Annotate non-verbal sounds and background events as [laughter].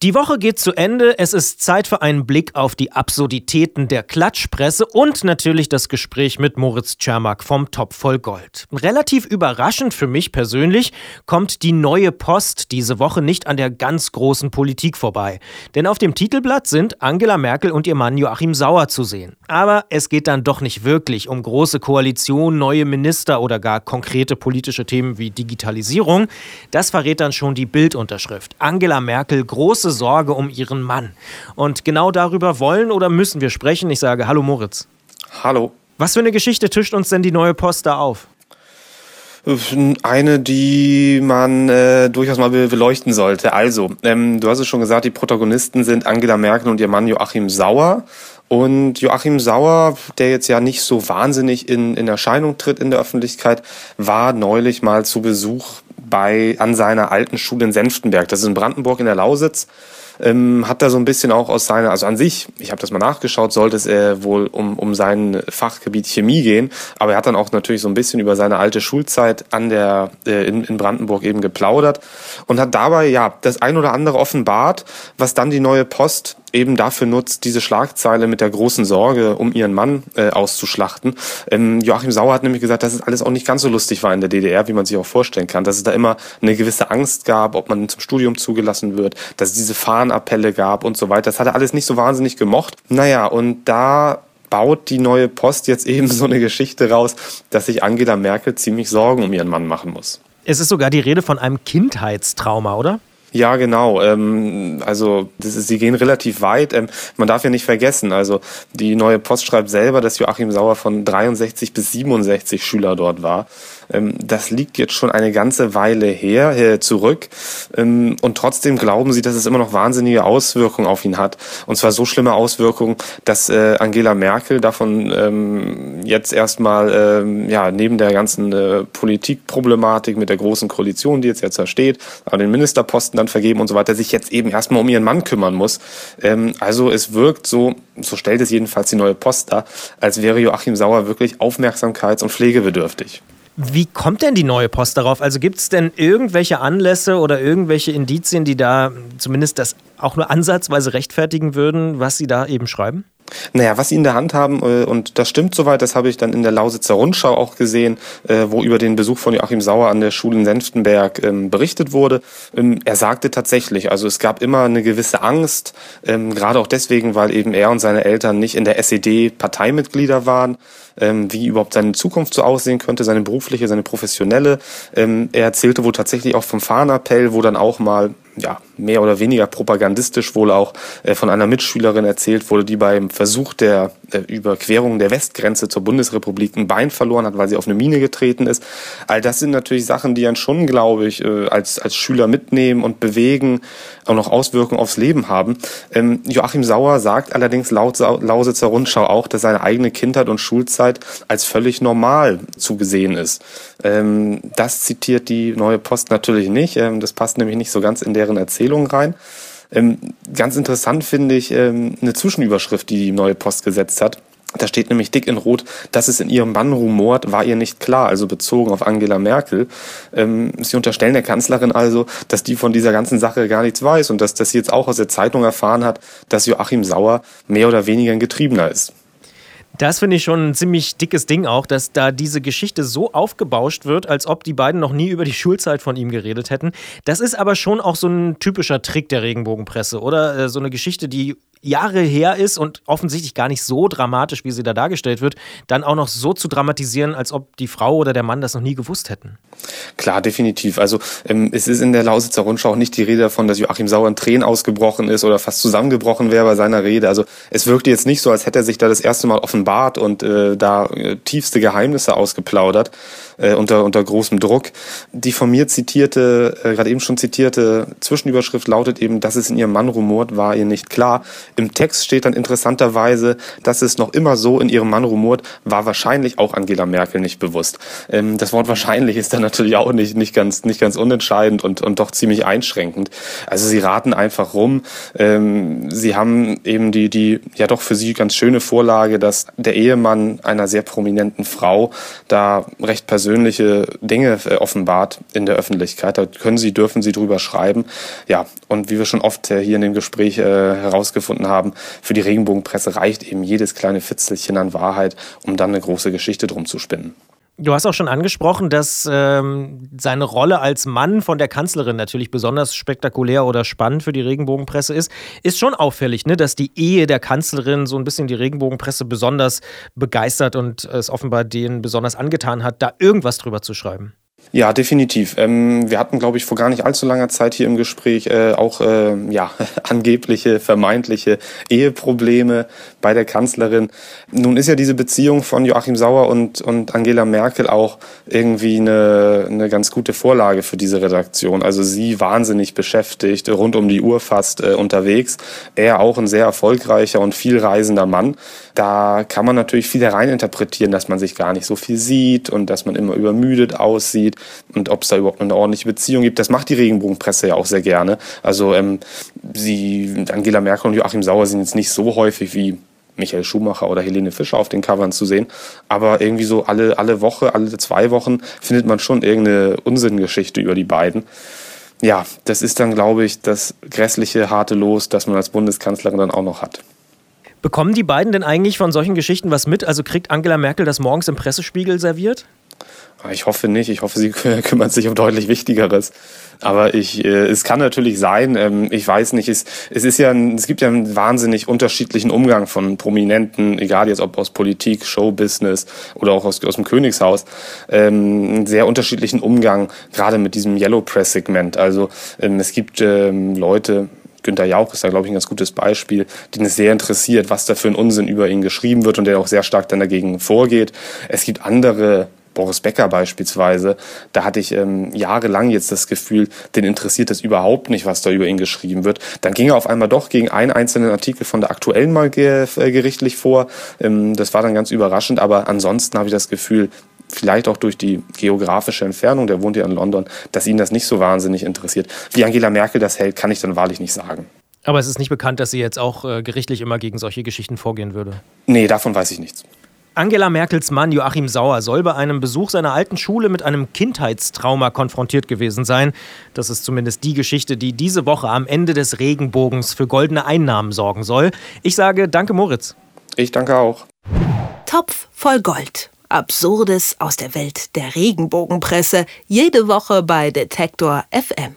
Die Woche geht zu Ende. Es ist Zeit für einen Blick auf die Absurditäten der Klatschpresse und natürlich das Gespräch mit Moritz Czermak vom Topf voll Gold. Relativ überraschend für mich persönlich kommt die neue Post diese Woche nicht an der ganz großen Politik vorbei. Denn auf dem Titelblatt sind Angela Merkel und ihr Mann Joachim Sauer zu sehen. Aber es geht dann doch nicht wirklich um große Koalition, neue Minister oder gar konkrete politische Themen wie Digitalisierung. Das verrät dann schon die Bildunterschrift. Angela Merkel große große Sorge um ihren Mann. Und genau darüber wollen oder müssen wir sprechen. Ich sage Hallo Moritz. Hallo. Was für eine Geschichte tischt uns denn die neue Post da auf? Eine, die man äh, durchaus mal beleuchten sollte. Also, ähm, du hast es schon gesagt, die Protagonisten sind Angela Merkel und ihr Mann Joachim Sauer. Und Joachim Sauer, der jetzt ja nicht so wahnsinnig in, in Erscheinung tritt in der Öffentlichkeit, war neulich mal zu Besuch bei, an seiner alten Schule in Senftenberg. Das ist in Brandenburg in der Lausitz. Ähm, hat da so ein bisschen auch aus seiner, also an sich, ich habe das mal nachgeschaut, sollte es äh, wohl um, um sein Fachgebiet Chemie gehen, aber er hat dann auch natürlich so ein bisschen über seine alte Schulzeit an der, äh, in, in Brandenburg eben geplaudert und hat dabei ja das ein oder andere offenbart, was dann die neue Post eben dafür nutzt, diese Schlagzeile mit der großen Sorge um ihren Mann äh, auszuschlachten. Ähm, Joachim Sauer hat nämlich gesagt, dass es alles auch nicht ganz so lustig war in der DDR, wie man sich auch vorstellen kann, dass es da immer eine gewisse Angst gab, ob man zum Studium zugelassen wird, dass es diese Fahnenappelle gab und so weiter. Das hat er alles nicht so wahnsinnig gemocht. Naja, und da baut die neue Post jetzt [laughs] eben so eine Geschichte raus, dass sich Angela Merkel ziemlich Sorgen um ihren Mann machen muss. Es ist sogar die Rede von einem Kindheitstrauma, oder? Ja, genau. Ähm, also das ist, sie gehen relativ weit. Ähm, man darf ja nicht vergessen, also die neue Post schreibt selber, dass Joachim Sauer von 63 bis 67 Schüler dort war. Ähm, das liegt jetzt schon eine ganze Weile her, äh, zurück. Ähm, und trotzdem glauben sie, dass es immer noch wahnsinnige Auswirkungen auf ihn hat. Und zwar so schlimme Auswirkungen, dass äh, Angela Merkel davon ähm, jetzt erstmal ähm, ja, neben der ganzen äh, Politikproblematik mit der großen Koalition, die jetzt ja zersteht, an den Ministerposten dann vergeben und so weiter, sich jetzt eben erstmal um ihren Mann kümmern muss. Ähm, also es wirkt so, so stellt es jedenfalls die neue Post dar, als wäre Joachim Sauer wirklich aufmerksamkeits- und pflegebedürftig. Wie kommt denn die neue Post darauf? Also gibt es denn irgendwelche Anlässe oder irgendwelche Indizien, die da zumindest das auch nur ansatzweise rechtfertigen würden, was Sie da eben schreiben? Naja, was sie in der Hand haben, äh, und das stimmt soweit, das habe ich dann in der Lausitzer Rundschau auch gesehen, äh, wo über den Besuch von Joachim Sauer an der Schule in Senftenberg ähm, berichtet wurde. Ähm, er sagte tatsächlich, also es gab immer eine gewisse Angst, ähm, gerade auch deswegen, weil eben er und seine Eltern nicht in der SED Parteimitglieder waren, wie überhaupt seine Zukunft so aussehen könnte, seine berufliche, seine professionelle. Er erzählte wohl tatsächlich auch vom Fahnenappell, wo dann auch mal ja, mehr oder weniger propagandistisch wohl auch äh, von einer Mitschülerin erzählt wurde, die beim Versuch der äh, Überquerung der Westgrenze zur Bundesrepublik ein Bein verloren hat, weil sie auf eine Mine getreten ist. All das sind natürlich Sachen, die dann schon, glaube ich, äh, als, als Schüler mitnehmen und bewegen, auch noch Auswirkungen aufs Leben haben. Ähm, Joachim Sauer sagt allerdings laut Lausitzer Rundschau auch, dass seine eigene Kindheit und Schulzeit als völlig normal zugesehen ist. Ähm, das zitiert die Neue Post natürlich nicht. Ähm, das passt nämlich nicht so ganz in deren Erzählung rein. Ähm, ganz interessant finde ich ähm, eine Zwischenüberschrift, die die Neue Post gesetzt hat. Da steht nämlich dick in Rot, dass es in ihrem Bann rumort, war ihr nicht klar, also bezogen auf Angela Merkel. Ähm, sie unterstellen der Kanzlerin also, dass die von dieser ganzen Sache gar nichts weiß und dass, sie jetzt auch aus der Zeitung erfahren hat, dass Joachim Sauer mehr oder weniger ein Getriebener ist. Das finde ich schon ein ziemlich dickes Ding auch, dass da diese Geschichte so aufgebauscht wird, als ob die beiden noch nie über die Schulzeit von ihm geredet hätten. Das ist aber schon auch so ein typischer Trick der Regenbogenpresse, oder? Äh, so eine Geschichte, die Jahre her ist und offensichtlich gar nicht so dramatisch, wie sie da dargestellt wird, dann auch noch so zu dramatisieren, als ob die Frau oder der Mann das noch nie gewusst hätten. Klar, definitiv. Also ähm, es ist in der Lausitzer Rundschau nicht die Rede davon, dass Joachim Sauer in Tränen ausgebrochen ist oder fast zusammengebrochen wäre bei seiner Rede. Also es wirkte jetzt nicht so, als hätte er sich da das erste Mal offenbart und äh, da äh, tiefste Geheimnisse ausgeplaudert. Äh, unter, unter großem Druck. Die von mir zitierte, äh, gerade eben schon zitierte Zwischenüberschrift lautet eben, dass es in ihrem Mann rumort, war ihr nicht klar. Im Text steht dann interessanterweise, dass es noch immer so in ihrem Mann rumort, war wahrscheinlich auch Angela Merkel nicht bewusst. Ähm, das Wort wahrscheinlich ist dann natürlich auch nicht, nicht, ganz, nicht ganz unentscheidend und, und doch ziemlich einschränkend. Also sie raten einfach rum. Ähm, sie haben eben die, die ja doch für sie ganz schöne Vorlage, dass der Ehemann einer sehr prominenten Frau da recht persönliche Dinge äh, offenbart in der Öffentlichkeit. Da können sie, dürfen sie drüber schreiben. Ja, und wie wir schon oft äh, hier in dem Gespräch äh, herausgefunden haben, für die Regenbogenpresse reicht eben jedes kleine Fitzelchen an Wahrheit, um dann eine große Geschichte drum zu spinnen. Du hast auch schon angesprochen, dass ähm, seine Rolle als Mann von der Kanzlerin natürlich besonders spektakulär oder spannend für die Regenbogenpresse ist. Ist schon auffällig, ne, dass die Ehe der Kanzlerin so ein bisschen die Regenbogenpresse besonders begeistert und es offenbar denen besonders angetan hat, da irgendwas drüber zu schreiben. Ja, definitiv. Ähm, wir hatten, glaube ich, vor gar nicht allzu langer Zeit hier im Gespräch äh, auch äh, ja, [laughs] angebliche, vermeintliche Eheprobleme bei der Kanzlerin. Nun ist ja diese Beziehung von Joachim Sauer und, und Angela Merkel auch irgendwie eine, eine ganz gute Vorlage für diese Redaktion. Also sie wahnsinnig beschäftigt, rund um die Uhr fast äh, unterwegs. Er auch ein sehr erfolgreicher und viel reisender Mann. Da kann man natürlich viel hereininterpretieren, dass man sich gar nicht so viel sieht und dass man immer übermüdet aussieht und ob es da überhaupt eine ordentliche Beziehung gibt. Das macht die Regenbogenpresse ja auch sehr gerne. Also ähm, sie, Angela Merkel und Joachim Sauer sind jetzt nicht so häufig wie Michael Schumacher oder Helene Fischer auf den Covern zu sehen. Aber irgendwie so alle, alle Woche, alle zwei Wochen findet man schon irgendeine Unsinngeschichte über die beiden. Ja, das ist dann, glaube ich, das grässliche, harte Los, das man als Bundeskanzlerin dann auch noch hat. Bekommen die beiden denn eigentlich von solchen Geschichten was mit? Also kriegt Angela Merkel das morgens im Pressespiegel serviert? Ich hoffe nicht. Ich hoffe, sie [laughs] kümmert sich um deutlich Wichtigeres. Aber ich, äh, es kann natürlich sein. Ähm, ich weiß nicht. Es, es ist ja, es gibt ja einen wahnsinnig unterschiedlichen Umgang von Prominenten, egal jetzt ob aus Politik, Showbusiness oder auch aus, aus dem Königshaus, ähm, einen sehr unterschiedlichen Umgang gerade mit diesem Yellow Press Segment. Also ähm, es gibt Leute, Günter Jauch ist da, glaube ich, ein ganz gutes Beispiel, den es sehr interessiert, was da für ein Unsinn über ihn geschrieben wird und der auch sehr stark dann dagegen vorgeht. Es gibt andere Boris Becker beispielsweise, da hatte ich ähm, jahrelang jetzt das Gefühl, den interessiert es überhaupt nicht, was da über ihn geschrieben wird. Dann ging er auf einmal doch gegen einen einzelnen Artikel von der aktuellen mal äh, gerichtlich vor. Ähm, das war dann ganz überraschend, aber ansonsten habe ich das Gefühl, vielleicht auch durch die geografische Entfernung, der wohnt ja in London, dass ihn das nicht so wahnsinnig interessiert. Wie Angela Merkel das hält, kann ich dann wahrlich nicht sagen. Aber es ist nicht bekannt, dass sie jetzt auch äh, gerichtlich immer gegen solche Geschichten vorgehen würde. Nee, davon weiß ich nichts. Angela Merkels Mann Joachim Sauer soll bei einem Besuch seiner alten Schule mit einem Kindheitstrauma konfrontiert gewesen sein. Das ist zumindest die Geschichte, die diese Woche am Ende des Regenbogens für goldene Einnahmen sorgen soll. Ich sage danke, Moritz. Ich danke auch. Topf voll Gold. Absurdes aus der Welt der Regenbogenpresse. Jede Woche bei Detektor FM.